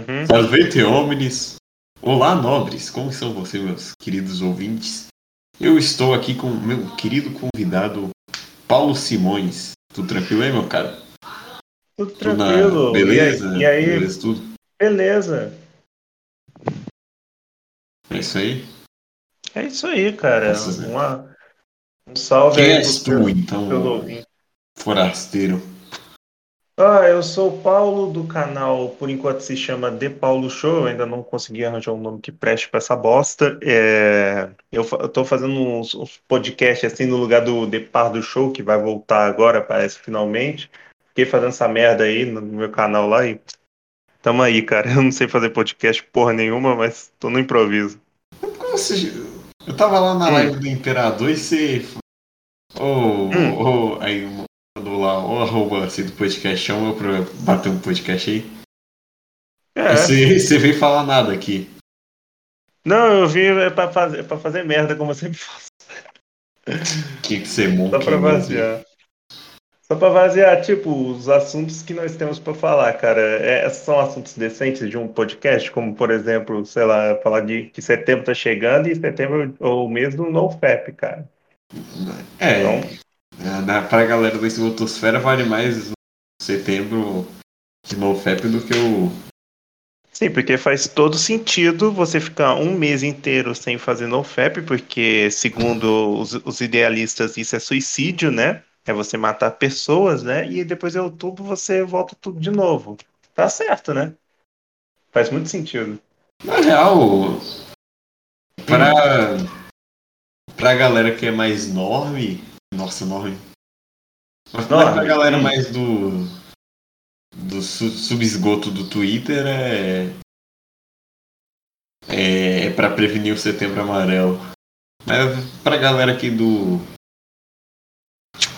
Uhum. Salvete homens! Olá, nobres! Como estão vocês, meus queridos ouvintes? Eu estou aqui com o meu querido convidado, Paulo Simões. Tudo tranquilo aí, meu cara? Tudo Tudo na- tranquilo. Beleza? E aí? Beleza, tudo? Beleza. É isso aí? É isso aí, cara. Nossa, Uma- um salve Quem aí pro tu, seu- então, forasteiro? Ah, eu sou o Paulo do canal, por enquanto se chama The Paulo Show. Eu ainda não consegui arranjar um nome que preste pra essa bosta. É, eu, eu tô fazendo uns, uns podcasts assim no lugar do The Pardo Show, que vai voltar agora, parece finalmente. Fiquei fazendo essa merda aí no meu canal lá e tamo aí, cara. Eu não sei fazer podcast porra nenhuma, mas tô no improviso. Como você... Eu tava lá na Hum. live do Imperador e você. Ô, Hum. ô, aí mandou lá, ô arroba assim do podcast, chama eu pra bater um podcast aí. É. Você, você veio falar nada aqui. Não, eu vi é pra fazer, é pra fazer merda, como eu sempre faço. Que que você monta. Só pra vaziar. Só pra vaziar, tipo, os assuntos que nós temos pra falar, cara. É, são assuntos decentes de um podcast, como, por exemplo, sei lá, falar de que setembro tá chegando e setembro é o mês do NoFap, cara. É, Então, na, pra galera da Esgotosfera vale mais setembro de NoFap do que o. sim, porque faz todo sentido você ficar um mês inteiro sem fazer NoFap, porque, segundo os, os idealistas, isso é suicídio, né? É você matar pessoas, né? E depois em outubro você volta tudo de novo. Tá certo, né? Faz muito sentido. Na real, pra. Pra galera que é mais norme. Nossa, norme. Mas pra Norme, galera sim. mais do. Do su- subesgoto do Twitter é. É, é pra prevenir o setembro amarelo. Mas pra galera aqui do.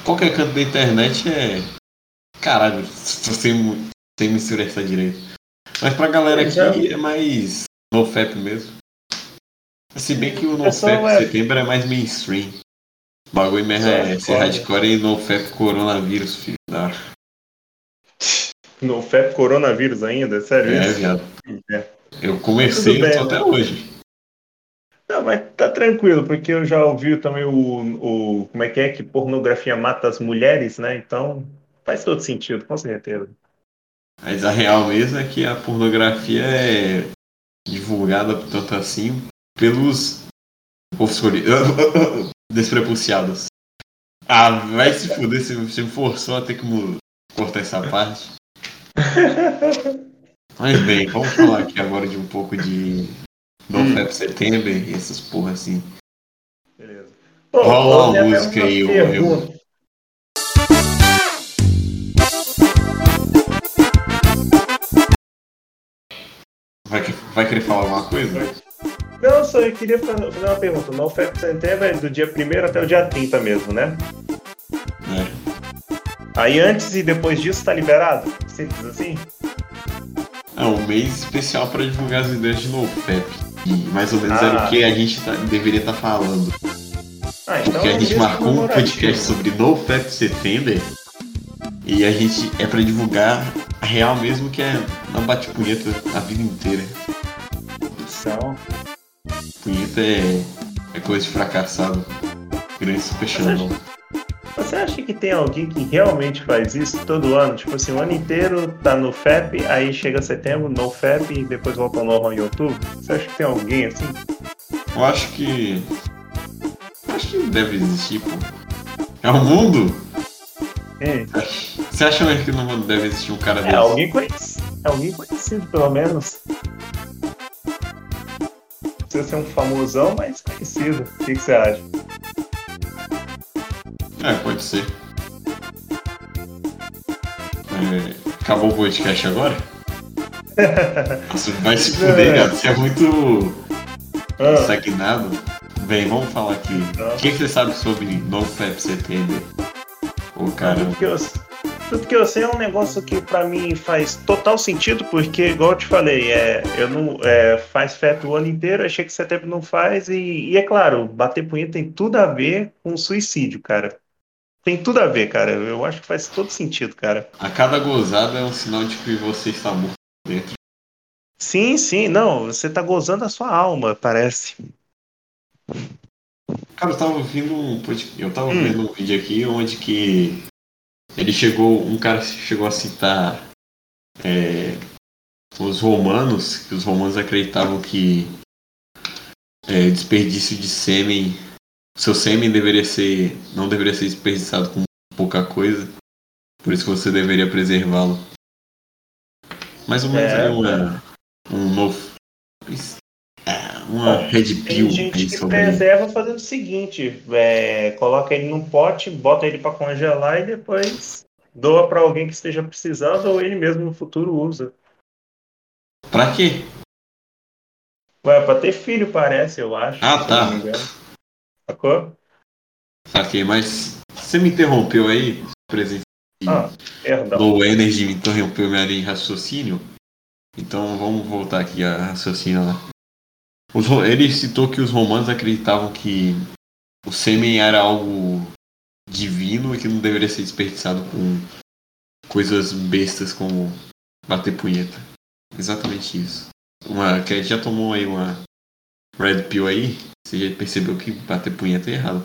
Qualquer canto da internet é. Caralho, sem, sem misturar essa direito. Mas pra galera Pois aqui é mais NoFap mesmo. Se bem que o NoFap é- setembro é mais mainstream. O bagulho mesmo é É, foda. hardcore e NoFap coronavírus, filho. da- No FEP coronavírus ainda? Sério É, isso? viado. É. Eu comecei, bem, até né? hoje. Não, mas tá tranquilo, porque eu já ouvi também o, o. Como é que é? Que pornografia mata as mulheres, né? Então faz todo sentido, com certeza. Mas a real mesmo é que a pornografia é divulgada tanto assim pelos desprepuciados. Ah, vai se fuder, você você me forçou a ter que cortar essa parte. Mas bem, vamos falar aqui agora de um pouco de NoFap Setembro e essas porra assim. Beleza. Rola uma música aí, eu-. Vai, vai querer falar alguma coisa? Não, só eu queria fa- fazer uma pergunta. O NoFap Setembro é do dia 1 até o dia 30 mesmo, né? É. Aí antes e depois disso tá liberado? Simples assim? É um mês especial para divulgar as ideias de NoFap. E mais ou menos Ah. era o que a gente tá- deveria estar falando. Ah, então Porque é a um gente marcou um podcast sobre NoFap Setembro. E a gente é para divulgar a real mesmo que é não bate punheta a vida inteira. Punheta é, é coisa de fracassado. Grande super xandão. Você acha que tem alguém que realmente faz isso todo ano? Tipo assim, o ano inteiro tá no FAP, aí chega setembro, no FAP e depois volta ao normal em outubro? Você acha que tem alguém assim? Eu acho que. Acho que deve existir, pô. É o mundo? Hum, Você acha mesmo que no mundo deve existir um cara é desse? alguém conhecido. É alguém conhecido, pelo menos. Precisa ser um famosão, mas conhecido. O que, que você acha? É, pode ser. É, acabou o podcast agora? Nossa, vai se fuder, cara. Você é muito Ah, estagnado. Bem, vamos falar aqui. O que, que você sabe sobre NoFap Setembro? Ô, cara. tudo, que eu, tudo que eu sei é um negócio que pra mim faz total sentido, porque, igual eu te falei, é, eu não é, faz FAP o ano inteiro, achei que setembro não faz, e, e é claro, bater punheta tem tudo a ver com suicídio, cara. Tem tudo a ver, cara. Eu acho que faz todo sentido, cara. A cada gozada é um sinal de que você está morto dentro. Sim, sim, não, você tá gozando a sua alma, parece. Cara, eu tava ouvindo um eu tava Hum. vendo um vídeo aqui onde que ele chegou, um cara chegou a citar é, os romanos, que os romanos acreditavam que é, desperdício de sêmen, seu sêmen deveria ser, não deveria ser desperdiçado com pouca coisa, por isso que você deveria preservá-lo. Mais ou menos É, aí uma, um novo, é, uma red Tem pill gente aí que sobre preserva fazendo o seguinte: é, coloca ele num pote, bota ele para congelar e depois doa para alguém que esteja precisando ou ele mesmo no futuro usa. Pra quê? Ué, para ter filho, parece, eu acho. Ah, tá. Sacou? Saquei, mas você me interrompeu aí, presença Ah, perdão. Low Energy me interrompeu minha linha de raciocínio. Então vamos voltar aqui a raciocínio lá. Os ele citou que os romanos acreditavam que o sêmen era algo divino e que não deveria ser desperdiçado com coisas bestas como bater punheta. Exatamente isso. Uma, que a gente já tomou aí uma Red Pill aí, você já percebeu que bater punheta é errado.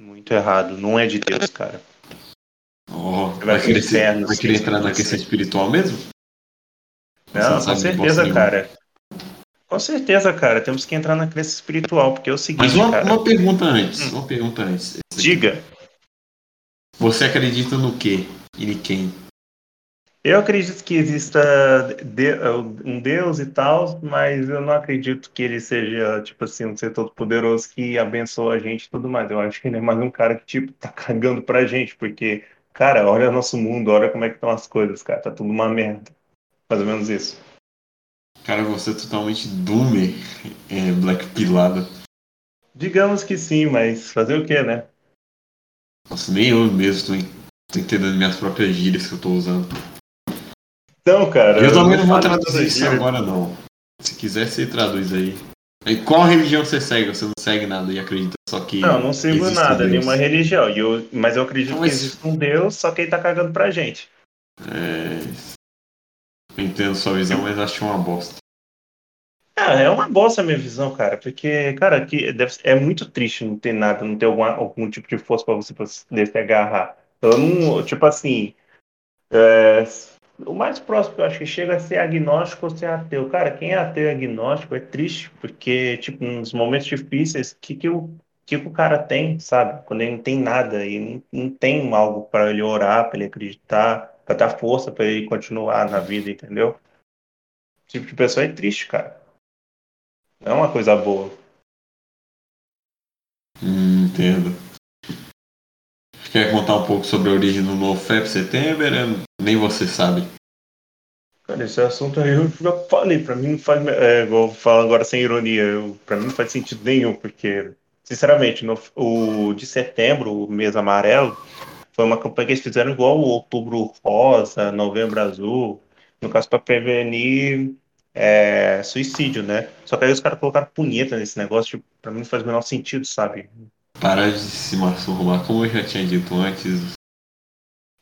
Muito errado. Não é de Deus, cara. Oh, vai querer, inferno, vai querer entrar na questão espiritual mesmo? Você Não, com certeza, cara. Com certeza, cara. Temos que entrar na crença espiritual, porque é o seguinte, Mas uma, cara. uma pergunta antes, Hum. uma pergunta antes. Diga. Você acredita no quê? E em quem? Eu acredito que exista um Deus e tal, mas eu não acredito que ele seja, tipo assim, um ser todo-poderoso que abençoa a gente e tudo mais. Eu acho que ele é mais um cara que, tipo, tá cagando pra gente, porque, cara, olha o nosso mundo, olha como é que estão as coisas, cara. Tá tudo uma merda. Mais ou menos isso. Cara, você é totalmente doomer, é, black pilado. Digamos que sim, mas fazer o quê, né? Nossa, nem eu mesmo tô, tô entendendo minhas próprias gírias que eu tô usando. Então, cara. eu também não vou traduzir isso agora, não. Se quiser, você traduz aí. E qual religião você segue? Você não segue nada e acredita só que. Não, não sigo nada, Deus. nenhuma religião. E eu, mas eu acredito Então, que mas- existe um Deus, só que ele tá cagando pra gente. É... Eu entendo sua visão, mas acho uma bosta. Ah, é uma bosta a minha visão, cara, porque, cara, aqui deve, é muito triste não ter nada, não ter alguma, algum tipo de força pra você poder se agarrar. Eu não, tipo assim, é, o mais próximo que eu acho que chega é ser agnóstico ou ser ateu. Cara, quem é ateu e agnóstico é triste, porque, tipo, nos momentos difíceis, o que, que, o, que, que o cara tem, sabe? Quando ele não tem nada e não, não tem algo pra ele orar, pra ele acreditar, pra dar força pra ele continuar na vida, entendeu? Esse tipo de pessoa é triste, cara. É uma coisa boa. Hum, entendo. Quer contar um pouco sobre a origem do novo FEP Setembro? Nem você sabe. Cara, esse assunto aí eu já falei, pra mim não faz. É, vou falar agora sem ironia, eu, pra mim não faz sentido nenhum, porque, sinceramente, no, o de setembro, o mês amarelo, foi uma campanha que eles fizeram igual o outubro rosa, novembro azul, no caso pra prevenir é, suicídio, né? Só que aí os caras colocaram punheta nesse negócio, tipo, pra mim não faz o menor sentido, sabe? Parar de se masturbar, como eu já tinha dito antes.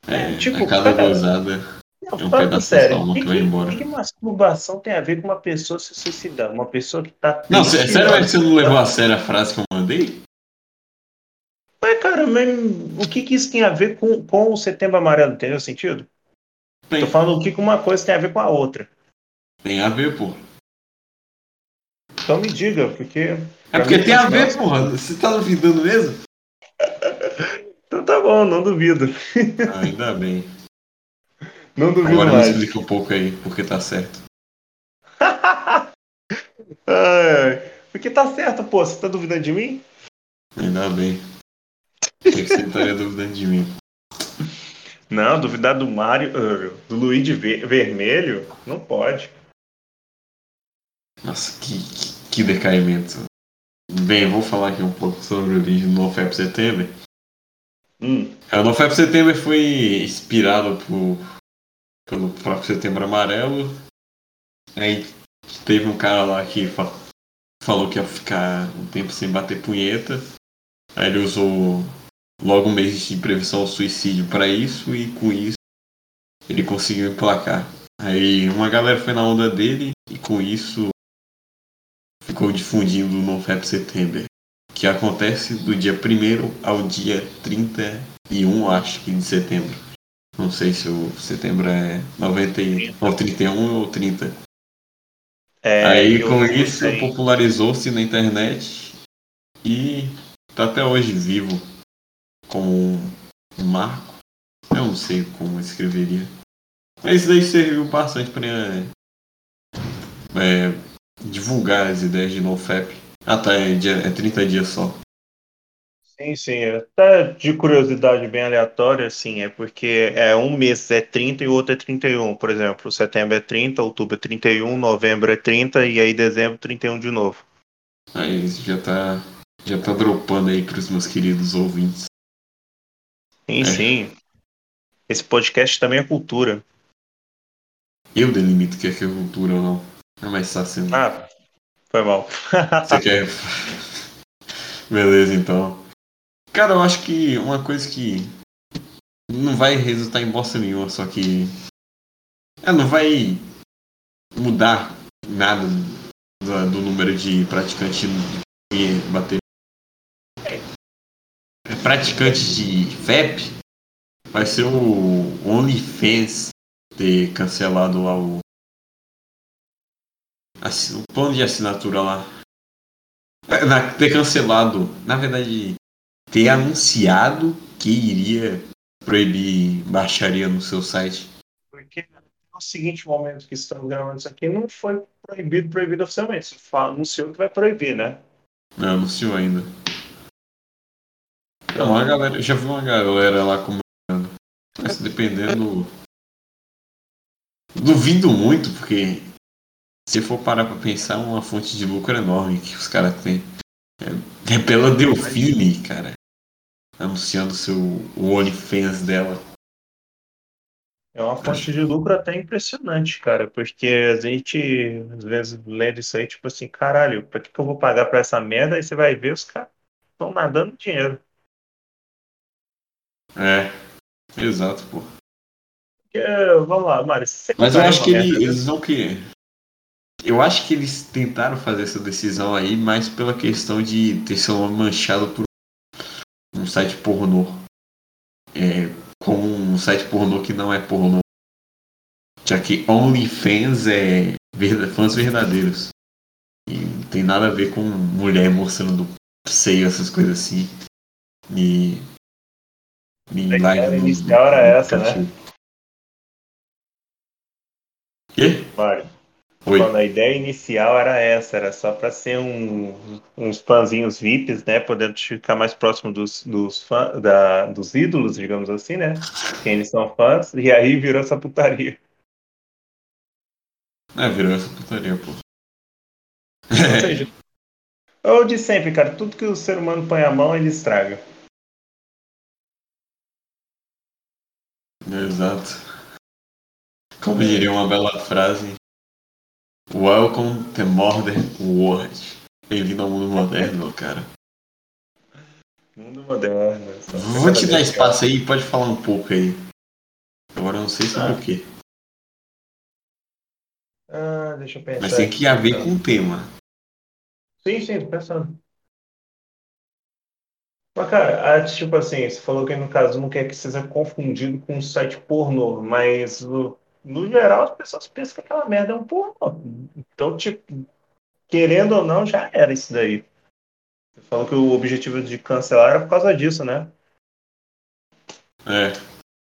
É, É, tipo, a cada cara, gozada Não, É um pedaço da sério, alma que, que vai embora. o que que masturbação tem a ver com uma pessoa se suicidar? Uma pessoa que tá Não, sério que você não levou a sério a frase que eu mandei? Mas, cara, mas o que, que isso tem a ver com, com o setembro amarelo? Entendeu o sentido? Tem, Tô falando o que uma coisa tem a ver com a outra. Tem a ver, pô. Então me diga, porque. É porque tem a ver, porra. Você tá duvidando mesmo? Então tá bom, não duvido. Ah, ainda bem. Não duvido Agora me mais. explica um pouco aí, porque tá certo. Ai, porque tá certo, pô. Você tá duvidando de mim? Ainda bem. Por que você estaria duvidando de mim? Não, duvidar do Mário, uh, do Luigi Ver- Vermelho? Não pode. Nossa, que, que, que decaimento. Bem, vou falar aqui um pouco sobre a origem do NoFap Setembro. Hum, É, O NoFap Setembro foi inspirado por, pelo próprio Setembro Amarelo. Aí teve um cara lá que fa- falou que ia ficar um tempo sem bater punheta. Aí ele usou logo um mês de prevenção ao suicídio para isso e com isso ele conseguiu emplacar Aí uma galera foi na onda dele e com isso ficou difundindo o NoFap September, que acontece do dia 1 ao dia 31, acho que de setembro. Não sei se o setembro é 90 e, ou 31 ou 30. É, Aí com isso popularizou-se na internet e tá até hoje vivo como um marco. Eu não sei como escreveria. Mas isso daí serviu bastante para divulgar as ideias de NoFap. Ah tá, é, dia, é 30 dias só. Sim, sim. Até de curiosidade bem aleatória, assim, é porque é um mês é 30 e o outro é 31. Por exemplo, setembro é 30, outubro é 31, novembro é 30 e aí dezembro 31 de novo. Aí isso já tá, já tá dropando aí pros meus queridos ouvintes. Sim, É. sim. Esse podcast também é cultura. Eu delimito o que é que é cultura ou não. É mais fácil. né? Ah, foi mal. Você quer. Beleza, então. Cara, eu acho que uma coisa que não vai resultar em bosta nenhuma, só que. É, não vai mudar nada do, do número de praticantes de bater. É, Praticantes de FEP vai ser o OnlyFans ter cancelado lá o. O plano de assinatura lá. É, na- ter cancelado, na verdade, ter anunciado que iria proibir baixaria no seu site. Porque no seguinte momento que estamos gravando isso aqui, não foi proibido, proibido oficialmente. Você anunciou que vai proibir, né? Não anunciou ainda. Não, a galera, já vi uma galera lá comentando. Mas dependendo. Duvido muito, porque se for parar pra pensar, uma fonte de lucro enorme que os caras têm. É, é pela Delfine, cara. Anunciando seu, o OnlyFans dela. É uma fonte de lucro até impressionante, cara, porque a gente, às vezes, lendo isso aí, tipo assim, caralho, pra que que eu vou pagar pra essa merda? Aí você vai ver, os caras estão nadando dinheiro. É, exato, pô. Porque, vamos lá, Mário, Mas eu acho que ele- merda eles vão que. Eu acho que eles tentaram fazer essa decisão aí mais pela questão de ter seu nome manchado por um site pornô. É, como um site pornô que não é pornô. Já que OnlyFans é verda- fãs verdadeiros. E não tem nada a ver com mulher mostrando seio, essas coisas assim. E. e live no- era no essa, né? Quê? Mário, Oi. A ideia inicial era essa, era só para ser um, uns fãzinhos VIPs, né? Podendo ficar mais próximo dos, dos, fã, da, dos ídolos, digamos assim, né? Quem eles são fãs, e aí virou essa putaria. É, virou essa putaria, pô. Ou seja, é o de sempre, cara, tudo que o ser humano põe a mão, ele estraga. Exato. Como diria uma bela frase. Welcome to modern world. Bem-vindo ao mundo moderno, cara. Mundo moderno. Vou te dar brincadeira, espaço aí, pode falar um pouco aí. Agora eu não sei sobre Ah. o quê. Ah, deixa eu pensar. Mas tem que haver aqui, com o tema. Sim, sim, tô pensando. Mas, cara, ah, tipo assim, você falou que no caso não quer que seja confundido com um site pornô, mas no, no geral as pessoas pensam que aquela merda é um pornô. Então, tipo, querendo ou não, já era isso daí. Você falou que o objetivo de cancelar era por causa disso, né? É.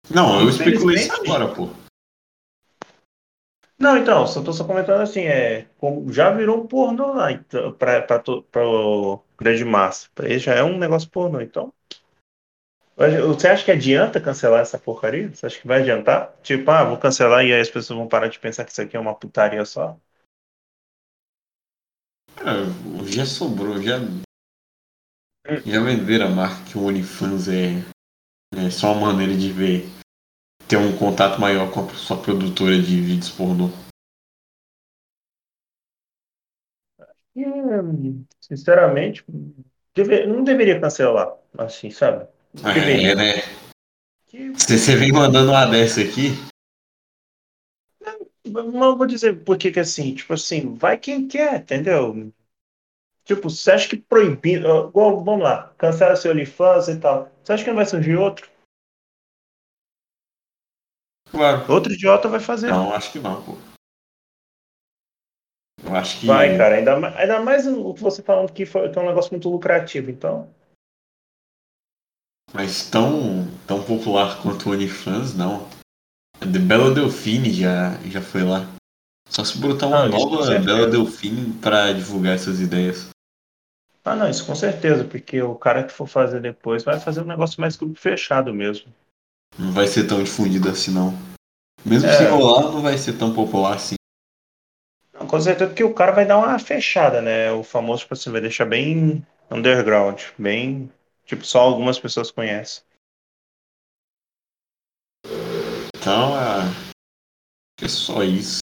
Não, eu especulei isso agora, pô. Não, então, só tô só comentando assim, é, já virou um pornô lá, então, pra, pra, pra o grande massa. Pra ele já é um negócio pornô, então. Você acha que adianta cancelar essa porcaria? Você acha que vai adiantar? Tipo, ah, vou cancelar e aí as pessoas vão parar de pensar que isso aqui é uma putaria só? Cara, já sobrou, já. Já venderam a marca que o OnlyFans é, é só uma maneira de ver. Ter um contato maior com a sua produtora de vídeos pornô. Hum, sinceramente, não deveria cancelar, assim, sabe? Não deveria. É, né? Você vem mandando uma dessa aqui? não vou dizer por que que assim, tipo assim, vai quem quer, entendeu? Tipo, você acha que proibindo, igual, vamos lá, cancela seu OnlyFans e tal. Você acha que não vai surgir outro? Claro. Outro idiota vai fazer. Não, acho que não, pô. Eu acho que. Vai, cara, ainda, ma- ainda mais o que você falando que, foi, que é um negócio muito lucrativo, então. Mas tão, tão popular quanto o OnlyFans, não. A The Bella Delfine já, já foi lá. Só se botar uma com nova. Bella Delfine pra divulgar essas ideias. Ah, não, isso com certeza, porque o cara que for fazer depois vai fazer um negócio mais grupo fechado mesmo. Não vai ser tão difundido assim, não. Mesmo É. se rolar, não vai ser tão popular assim. Não, com certeza que o cara vai dar uma fechada, né? O famoso, tipo assim, vai deixar bem underground, bem. Tipo, só algumas pessoas conhecem. Então, é... que é só isso.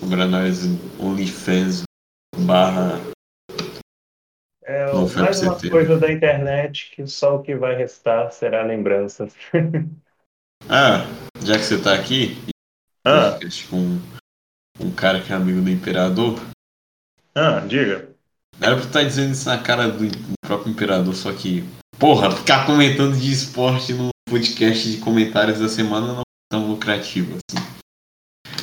Sobre nós OnlyFans barra É Não mais uma coisa da internet que só o que vai restar será lembranças. Ah, já que você tá aqui, Ah, com um cara que é amigo do imperador, ah, diga. Era pra estar dizendo isso na cara do do próprio imperador, só que, porra, ficar comentando de esporte no podcast de comentários da semana não é tão lucrativo assim.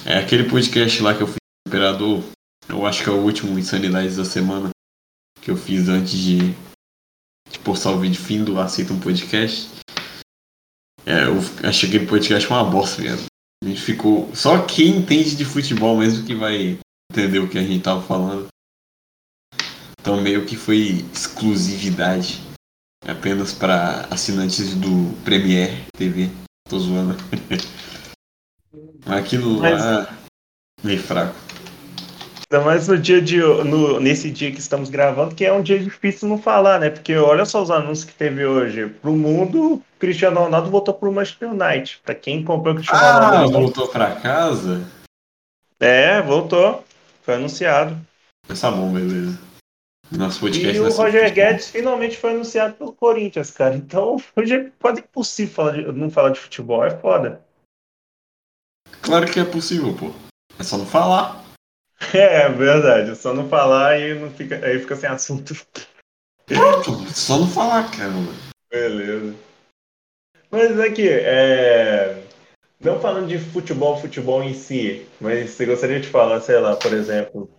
É aquele podcast lá que eu fiz com o imperador, eu acho que é o último Insanidades da semana que eu fiz antes de, de postar o vídeo fim do Aceita um Podcast. É, eu achei aquele podcast uma bosta mesmo. A gente ficou. Só quem entende de futebol mesmo que vai entender o que a gente tava falando. Então meio que foi exclusividade. Apenas para assinantes do Premiere TV. Tô zoando. Mas aquilo Mas- lá meio fraco. Ainda mais no dia de no, nesse dia que estamos gravando, que é um dia difícil não falar, né? Porque olha só os anúncios que teve hoje. Pro mundo, Cristiano Ronaldo voltou pro Manchester United. Pra quem comprou o Cristiano Ah, Ronaldo. voltou pra casa? É, voltou. Foi anunciado. Tá bom, beleza. Nosso podcast E o Roger. Guedes finalmente foi anunciado pelo Corinthians, cara. Então hoje é quase impossível falar de- não falar de futebol. É foda. Claro que é possível, pô. É só não falar. É verdade. Só não falar e não fica, aí fica sem assunto. Pronto, Só não falar, caramba. Beleza. Mas aqui, é... não falando de futebol, futebol em si, mas você gostaria de falar, sei lá, por exemplo,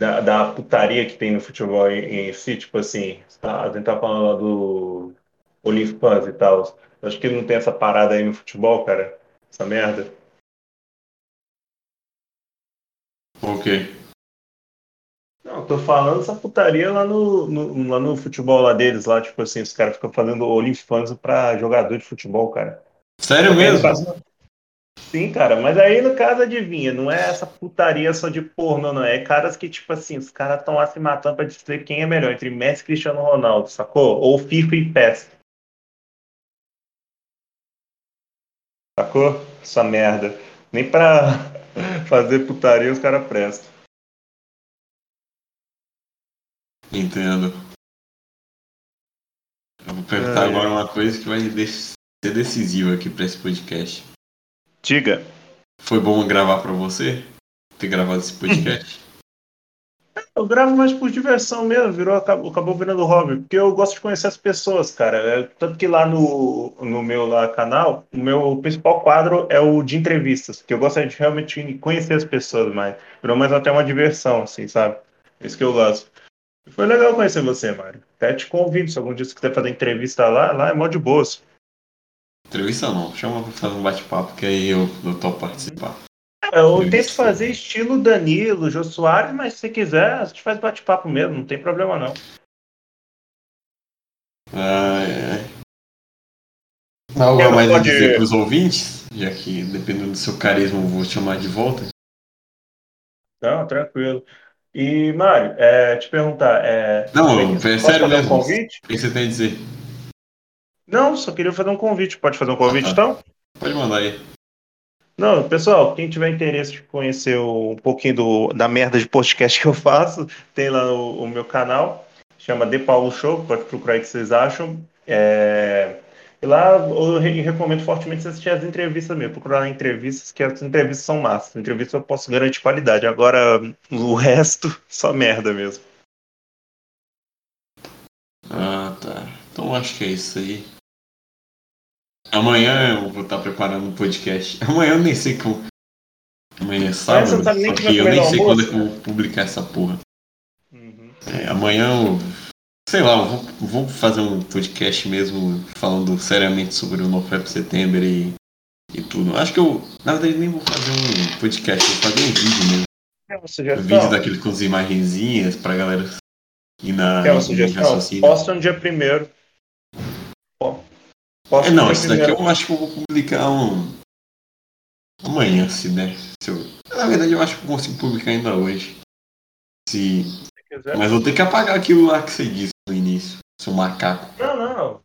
da, da putaria que tem no futebol em, em si, tipo assim, tá, a gente tá falando lá do OnlyFans e tal. Acho que não tem essa parada aí no futebol, cara. Essa merda. Ok. Não, tô falando essa putaria lá no, no- lá no futebol lá deles, lá, tipo assim, os caras ficam fazendo OnlyFans pra jogador de futebol, cara. Sério no mesmo? caso- Sim, cara, mas aí no caso, adivinha, não é essa putaria só de porno, não. É caras que, tipo assim, os caras estão lá se matando pra dizer quem é melhor, entre Messi e Cristiano Ronaldo, sacou? Ou FIFA e PES. Sacou? Essa merda. Nem pra fazer putaria os caras prestam. Entendo. Eu vou perguntar Ai, agora uma coisa que vai ser decisiva aqui pra esse podcast. Diga. Foi bom gravar pra você? Ter gravado esse podcast? Eu gravo mais por diversão mesmo, virou, acabou, acabou virando hobby, porque eu gosto de conhecer as pessoas, cara. É, tanto que lá no, no meu lá, canal, o meu principal quadro é o de entrevistas, porque eu gosto de realmente conhecer as pessoas mais. Virou mais até uma diversão, assim, sabe? Isso que eu gosto. Foi legal conhecer você, Mário. Até te convido, se algum dia você quiser fazer entrevista lá, lá é mó de boas. Entrevista não, chama pra fazer um bate-papo que aí eu, eu topo participar. Eu tento fazer estilo Danilo, Jô Soares, mas se você quiser, a gente faz bate-papo mesmo, não tem problema não. Ai, ai. Algo a mais a pode- dizer pros ouvintes? Já que dependendo do seu carisma eu vou te chamar de volta. Não, tranquilo. E, Mário, é, te perguntar, é, Não, é é sério mesmo. O que você tem a dizer? Não, só queria fazer um convite. Pode fazer um convite, Ah, então? Pode mandar aí. Não, pessoal, quem tiver interesse de conhecer um pouquinho do, da merda de podcast que eu faço, tem lá o, o meu canal, chama De Paulo Show, pode procurar aí que vocês acham. É, E lá eu re- recomendo fortemente você assistir as entrevistas mesmo, procurar entrevistas, que as entrevistas são massas. Entrevista eu posso garantir qualidade. Agora, o resto, só merda mesmo. Ah, tá. Então acho que é isso aí. Amanhã eu vou estar preparando um podcast. Amanhã eu nem sei como. Amanhã é sábado, sabe nem eu nem sei almoço, quando é que eu vou publicar essa porra. Uhum. É, amanhã eu. Sei lá, eu vou, vou fazer um podcast mesmo falando seriamente sobre o NoFap Setembro e, e tudo. Acho que eu, na verdade, nem vou fazer um podcast, eu vou fazer um vídeo mesmo. Uma Um vídeo daquele com as imagenzinhas pra galera ir na Quer uma sugestão? Posta no dia primeiro. Ó, Posta É, não, isso daqui eu acho que eu vou publicar um. Amanhã, se der. Se eu... Na verdade, eu acho que eu consigo publicar ainda hoje. Se... Se quiser. Mas vou ter que apagar aquilo lá que você disse no início, seu macaco. Não, não.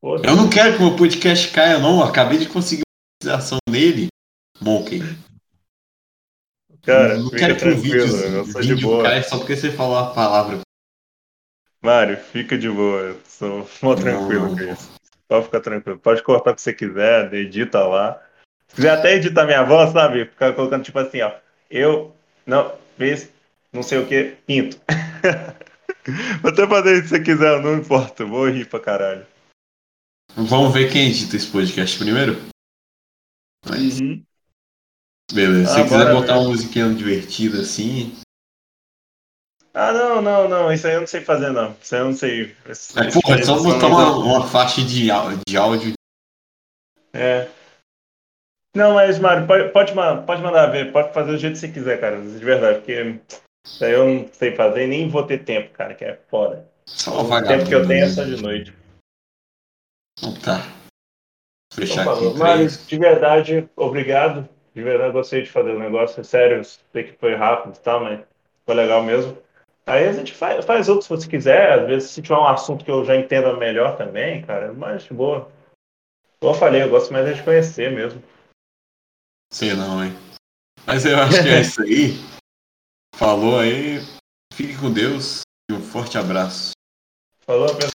Foda-se. Eu não quero que o meu podcast caia, não. Eu acabei de conseguir uma monetização nele. Monkey. Cara, não fica quero que o tranquilo, vídeo, eu sou de boa. caia só porque você falou a palavra. Mário, fica de boa. Eu sou mó tranquilo Não. com isso. Pode ficar tranquilo. Pode cortar o que você quiser, edita lá. Se quiser até editar minha voz, sabe? Ficar colocando tipo assim, ó. Eu não fiz não sei o que, pinto. Até fazer isso se você quiser, não importa. Vou rir pra caralho. Vamos ver quem edita esse podcast primeiro? Mas, Uhum. beleza. Se Ah, você quiser botar ver. uma musiquinha divertida assim. Ah, não, não, não. Isso aí eu não sei fazer, não. Isso aí eu não sei. Esse- É, porra, é só botar uma, uma faixa de, de áudio. É. Não, mas, Mário, pode, pode, ma- pode mandar ver. Pode fazer do jeito que você quiser, cara. De verdade. Porque isso aí eu não sei fazer e nem vou ter tempo, cara, que é foda. Só uma O tempo que eu tenho é só de noite. Então tá. Vou Fechar Então, aqui. Mas, de verdade, obrigado. De verdade, gostei de fazer o negócio. É sério, sei que foi rápido e tal, mas foi legal mesmo. Aí a gente faz, faz outros se você quiser. Às vezes, se tiver um assunto que eu já entenda melhor também, cara, mas boa. Como eu falei, eu gosto mais é de conhecer mesmo. Sei não, hein. Mas eu acho que é isso aí. Falou aí. Fique com Deus e um forte abraço. Falou, pessoal.